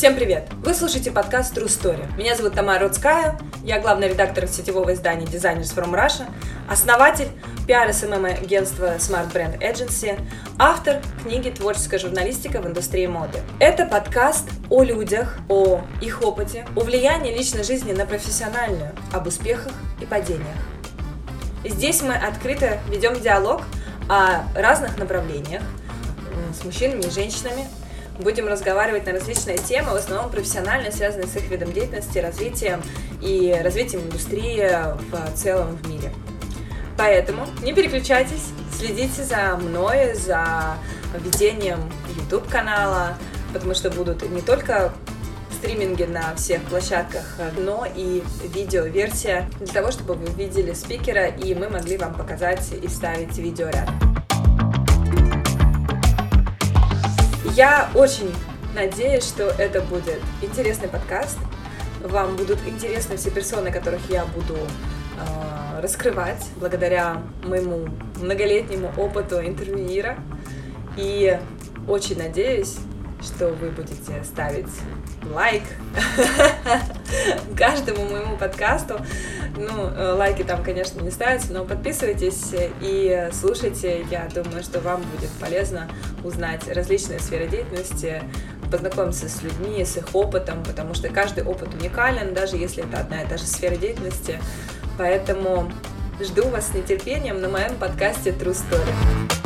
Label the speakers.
Speaker 1: Всем привет! Вы слушаете подкаст True Story. Меня зовут Тамара Рудская, я главный редактор сетевого издания Designers from Russia, основатель пиар SMM агентства Smart Brand Agency, автор книги «Творческая журналистика в индустрии моды». Это подкаст о людях, о их опыте, о влиянии личной жизни на профессиональную, об успехах и падениях. Здесь мы открыто ведем диалог о разных направлениях с мужчинами и женщинами, Будем разговаривать на различные темы, в основном профессиональные, связанные с их видом деятельности, развитием и развитием индустрии в целом в мире. Поэтому не переключайтесь, следите за мной, за ведением YouTube канала, потому что будут не только стриминги на всех площадках, но и видео-версия для того, чтобы вы видели спикера и мы могли вам показать и ставить видео рядом. Я очень надеюсь, что это будет интересный подкаст. Вам будут интересны все персоны, которых я буду э, раскрывать благодаря моему многолетнему опыту интервьюера. И очень надеюсь, что вы будете ставить лайк каждому моему подкасту. Ну, э, лайки там, конечно, не ставятся, но подписывайтесь и слушайте. Я думаю, что вам будет полезно узнать различные сферы деятельности, познакомиться с людьми, с их опытом, потому что каждый опыт уникален, даже если это одна и та же сфера деятельности. Поэтому жду вас с нетерпением на моем подкасте True Story.